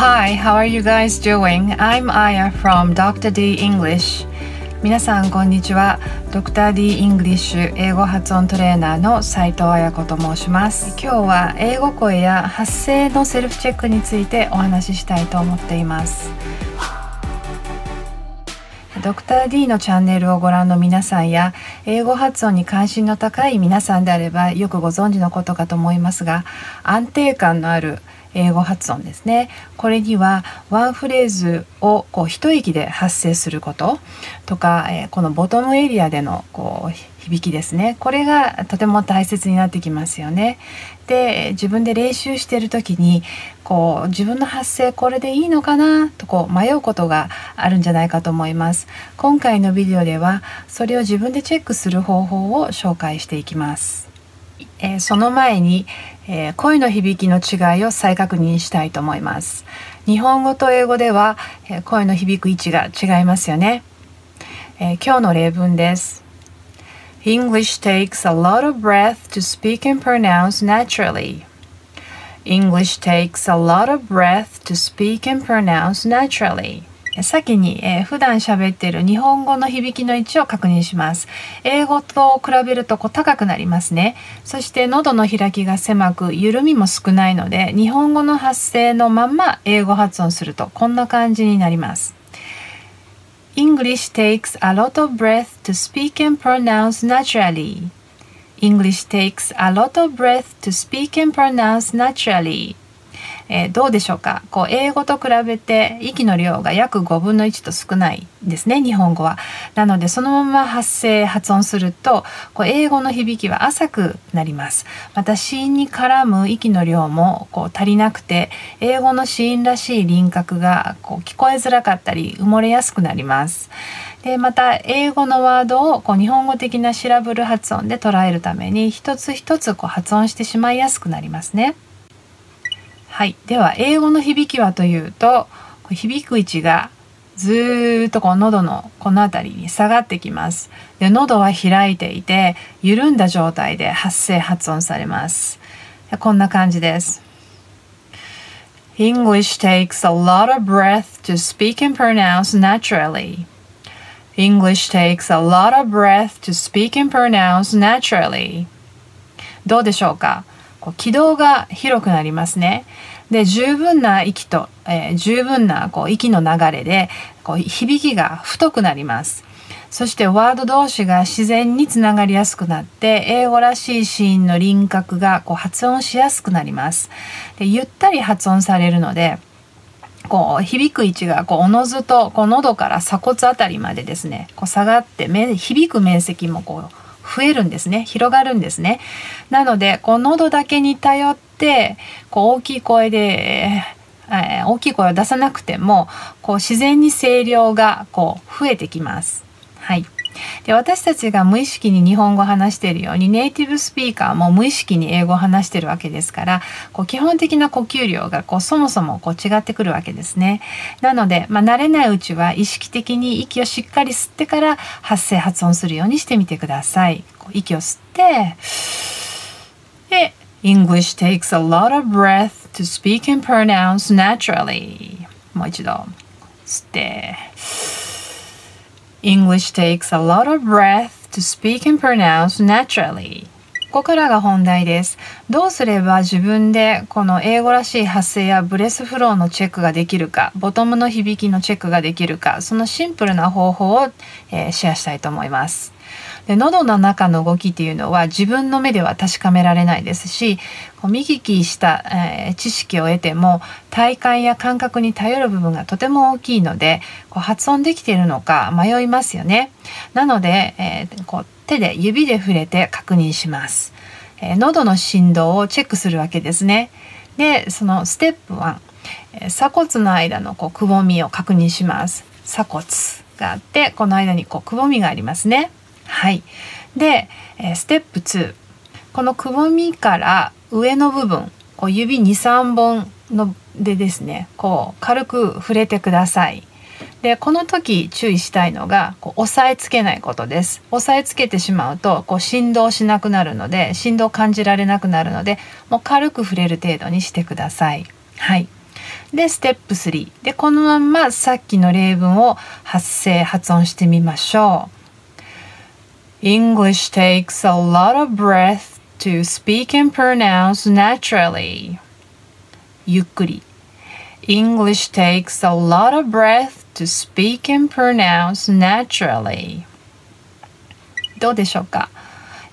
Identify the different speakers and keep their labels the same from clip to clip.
Speaker 1: Hi, how are you guys doing? I'm Aya from Dr. D English. 皆さんこんにちは。Dr. D English 英語発音トレーナーの斉藤彩子と申します。今日は英語声や発声のセルフチェックについてお話ししたいと思っています。ドクター D のチャンネルをご覧の皆さんや英語発音に関心の高い皆さんであればよくご存知のことかと思いますが安定感のある英語発音ですねこれにはワンフレーズをこう一息で発声することとか、えー、このボトムエリアでのこう響きですねこれがとても大切になってきますよね。で自分で練習してる時にこう自分の発声これでいいのかな？とこう迷うことがあるんじゃないかと思います。今回のビデオではそれを自分でチェックする方法を紹介していきます。えー、その前に、えー、声の響きの違いを再確認したいと思います。日本語と英語では、えー、声の響く位置が違いますよね。え今日の例文です。English takes a lot of breath to speak and pronounce naturally. English takes a lot of breath to speak and pronounce naturally. 先に、えー、普段喋っている日本語の響きの位置を確認します。英語と比べるとこう高くなりますね。そして喉の開きが狭く緩みも少ないので日本語の発声のまんま英語発音するとこんな感じになります。English takes a lot of breath to speak and pronounce naturally. English takes a lot of breath to speak and pronounce naturally. えー、どうでしょうか？こう英語と比べて息の量が約5分の1と少ないですね日本語は。なのでそのまま発声発音するとこう英語の響きは浅くなります。また子音に絡む息の量もこう足りなくて英語の子音らしい輪郭がこう聞こえづらかったり埋もれやすくなります。でまた英語のワードをこう日本語的なシラブル発音で捉えるために一つ一つこう発音してしまいやすくなりますね。はい、では英語の響きはというと響く位置がずっとこう喉のこの辺りに下がってきます。で喉は開いていて緩んだ状態で発声発音されます。こんな感じです。English takes a lot of breath to speak and pronounce naturally. English takes a lot of breath to speak and pronounce naturally. どうでしょうかこう軌道が広くなりますね。で十分な息と、えー、十分なこう息の流れでこう響きが太くなります。そしてワード同士が自然につながりやすくなって英語らしいシーンの輪郭がこう発音しやすくなります。でゆったり発音されるのでこう響く位置がこうおのずとこう喉から鎖骨あたりまでですねこう下がって響く面積もこう増えるんですね広がるんですねなのでこう喉だけに頼ってこう大きい声で、えー、大きい声を出さなくてもこう自然に声量がこう増えてきますはいで私たちが無意識に日本語を話しているようにネイティブスピーカーも無意識に英語を話してるわけですからこう基本的な呼吸量がこうそもそもこう違ってくるわけですね。なので、まあ、慣れないうちは意識的に息をしっかり吸ってから発声発音するようにしてみてください。こう息を吸ってで English takes a lot of breath to speak and pronounce naturally もう一度吸って English takes a lot of breath to speak and pronounce naturally. ここからが本題です。どうすれば自分でこの英語らしい発声やブレスフローのチェックができるか、ボトムの響きのチェックができるか、そのシンプルな方法を、えー、シェアしたいと思います。で喉の中の動きっていうのは自分の目では確かめられないですしこう見聞きした、えー、知識を得ても体感や感覚に頼る部分がとても大きいのでこう発音できているのか迷いますよね。なので、えー、こう手で指で触れて確認します。えー、喉の振動をチェックするわけですね。でそのステップ1、え鎖骨の間のこうくぼみを確認します。鎖骨があってこの間にこうくぼみがありますね。はい、で、えステップ2このくぼみから上の部分こう指23本のでですねこう軽く触れてください。でこの時注意したいのがこう押さえつけないことです。押さえつけてしまうとこう振動しなくなるので振動感じられなくなるのでもう軽く触れる程度にしてください。はい。で、ステップ3。で、このままさっきの例文を発声、発音してみましょう。English takes a lot of breath to speak and pronounce naturally. ゆっくり。English takes a lot of breath to speak and pronounce naturally. どうでしょうか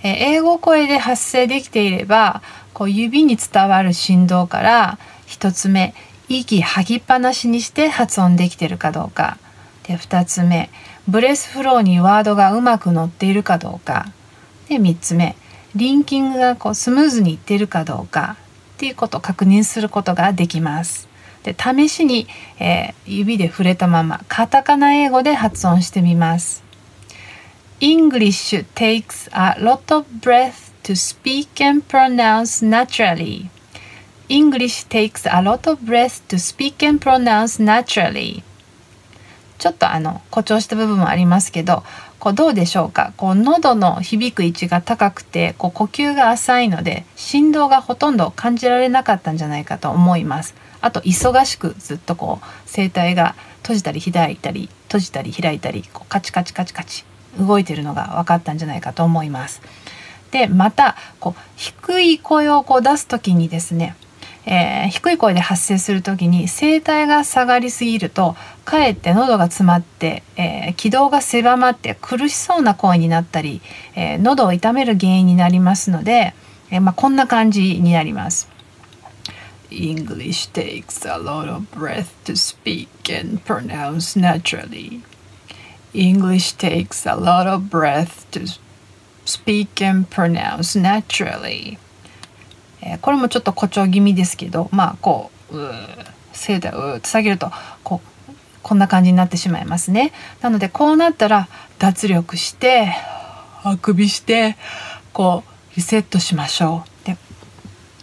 Speaker 1: え英語声で発声できていればこう指に伝わる振動から1つ目息吐きっぱなしにして発音できてるかどうかで2つ目ブレスフローにワードがうまく乗っているかどうかで3つ目リンキングがこうスムーズにいっているかどうかっていうことを確認することができます。で試しに、えー、指で触れたままカタカナ英語で発音してみます。English takes a lot of breath to speak and pronounce naturally. English takes a lot of breath to speak and pronounce naturally. ちょっとあの誇張した部分もありますけどこうどうでしょうか？こう喉の響く位置が高くてこう呼吸が浅いので振動がほとんど感じられなかったんじゃないかと思います。あと忙しくずっとこう声帯が閉じたり開いたり閉じたり開いたりこうカチカチカチカチ動いてるのが分かったんじゃないかと思います。でまたこう低い声をこう出す時にですねえー、低い声で発声する時に声帯が下がりすぎるとかえって喉が詰まって、えー、気道が狭まって苦しそうな声になったり、えー、喉を痛める原因になりますので、えまあ、こんな感じになります。English takes a lot of breath to speak and pronounce naturally. English takes a lot of breath to speak and pronounce naturally. えー、これもちょっと誇張気味ですけどまあこうう声帯をうって下げるとこうこんな感じになってしまいますね。なのでこうなったら脱力してあくびしてこうリセットしましょう。で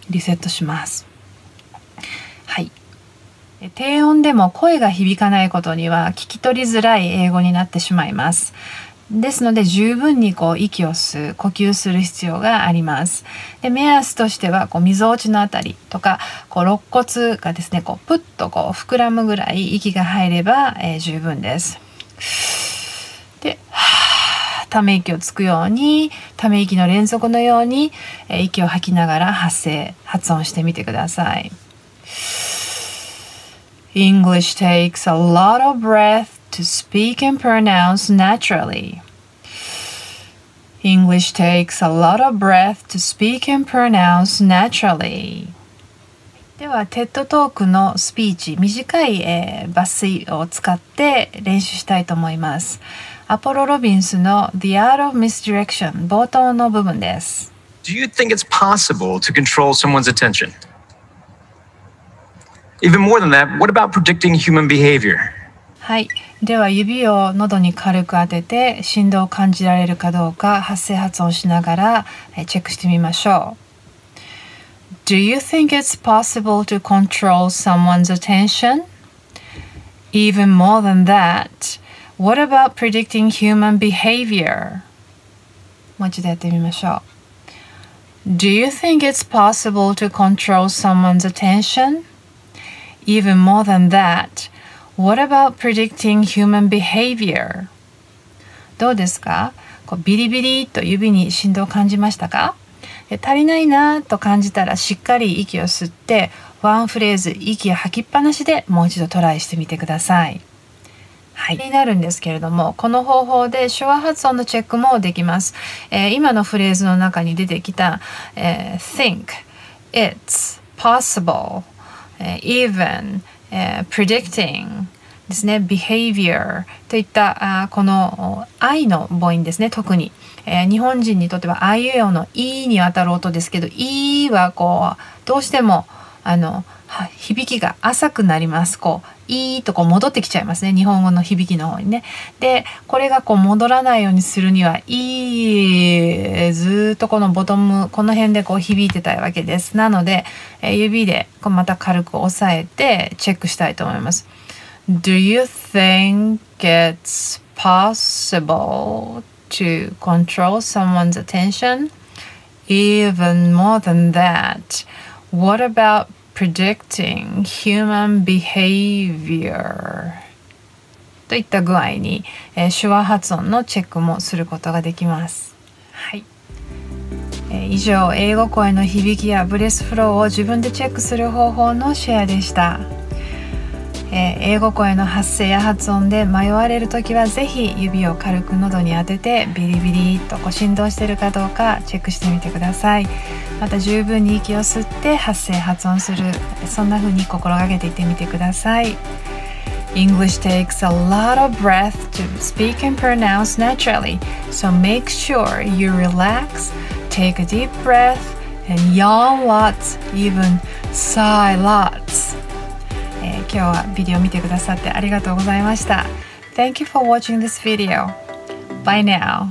Speaker 1: リセットします。はい。低音でも声が響かないことには聞き取りづらい英語になってしまいます。ですので十分にこう息を吸う呼吸する必要があります。で目安としてはこう溝落ちのあたりとかこう肋骨がですねこうプッとこう膨らむぐらい息が入れば、えー、十分です。でため息をつくようにため息の連続のように、えー、息を吐きながら発声発音してみてください。English takes a lot of breath to speak and pronounce naturally. English takes a lot of breath to speak and pronounce naturally. では、テッドトークのスピーチ、短い、えー、抜粋を使って練習したいと思います。アポロ・ロビンスの The Art of Misdirection 冒頭の部分です。
Speaker 2: Do you think it's possible to control someone's attention? Even more than that, what about predicting human behavior?
Speaker 1: はい。では指を喉に軽く当てて振動を感じられるかどうか発声発音しながらチェックしてみましょう。Do you think it's possible to control someone's attention? Even more than that, what about predicting human behavior? もう一度やってみましょう。Do you think it's possible to control someone's attention? Even more than that, What about predicting human behavior? どうですか？こうビリビリと指に振動を感じましたか？足りないなと感じたらしっかり息を吸ってワンフレーズ息を吐きっぱなしでもう一度トライしてみてください。はい、になるんですけれどもこの方法で手話発音のチェックもできます。えー、今のフレーズの中に出てきた、えー、think, it's, possible, えー、even えー、predicting ですね behavior といったあこの愛の母音ですね特に、えー、日本人にとってはあいうえおの「い」にあたる音ですけど「い」はこうどうしてもあの響きが浅くなります。こう「いい」とこ戻ってきちゃいますね日本語の響きの方にね。でこれがこう戻らないようにするには「いい」ずっとこのボトムこの辺でこう響いてたいわけです。なので、え、指でこうまた軽く押さえてチェックしたいと思います。Do you think it's possible to control someone's attention? Even more than that, what about predicting human behavior といった具合に、えー、手話発音のチェックもすることができます。はい。えー、以上、英語声の響きやブレスフローを自分でチェックする方法のシェアでした。えー、英語声の発声や発音で迷われる時は是非指を軽く喉に当ててビリビリとこう振動しているかどうかチェックしてみてくださいまた十分に息を吸って発声発音するそんな風に心がけていってみてください English takes a lot of breath to speak and pronounce naturally, so make sure you relax, take a deep breath, and yawn lots, even sigh lots. 今日はビデオ見てくださってありがとうございました。Thank you for watching this video. Bye now.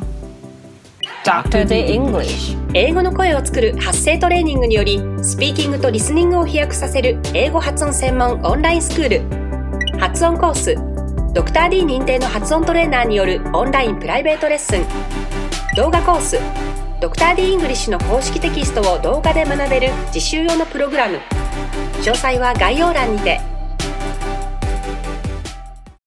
Speaker 3: Dr. D English 英語の声を作る発声トレーニングによりスピーキングとリスニングを飛躍させる英語発音専門オンラインスクール発音コースドクター d 認定の発音トレーナーによるオンラインプライベートレッスン動画コースドクター d イングリッシュの公式テキストを動画で学べる実習用のプログラム詳細は概要欄にて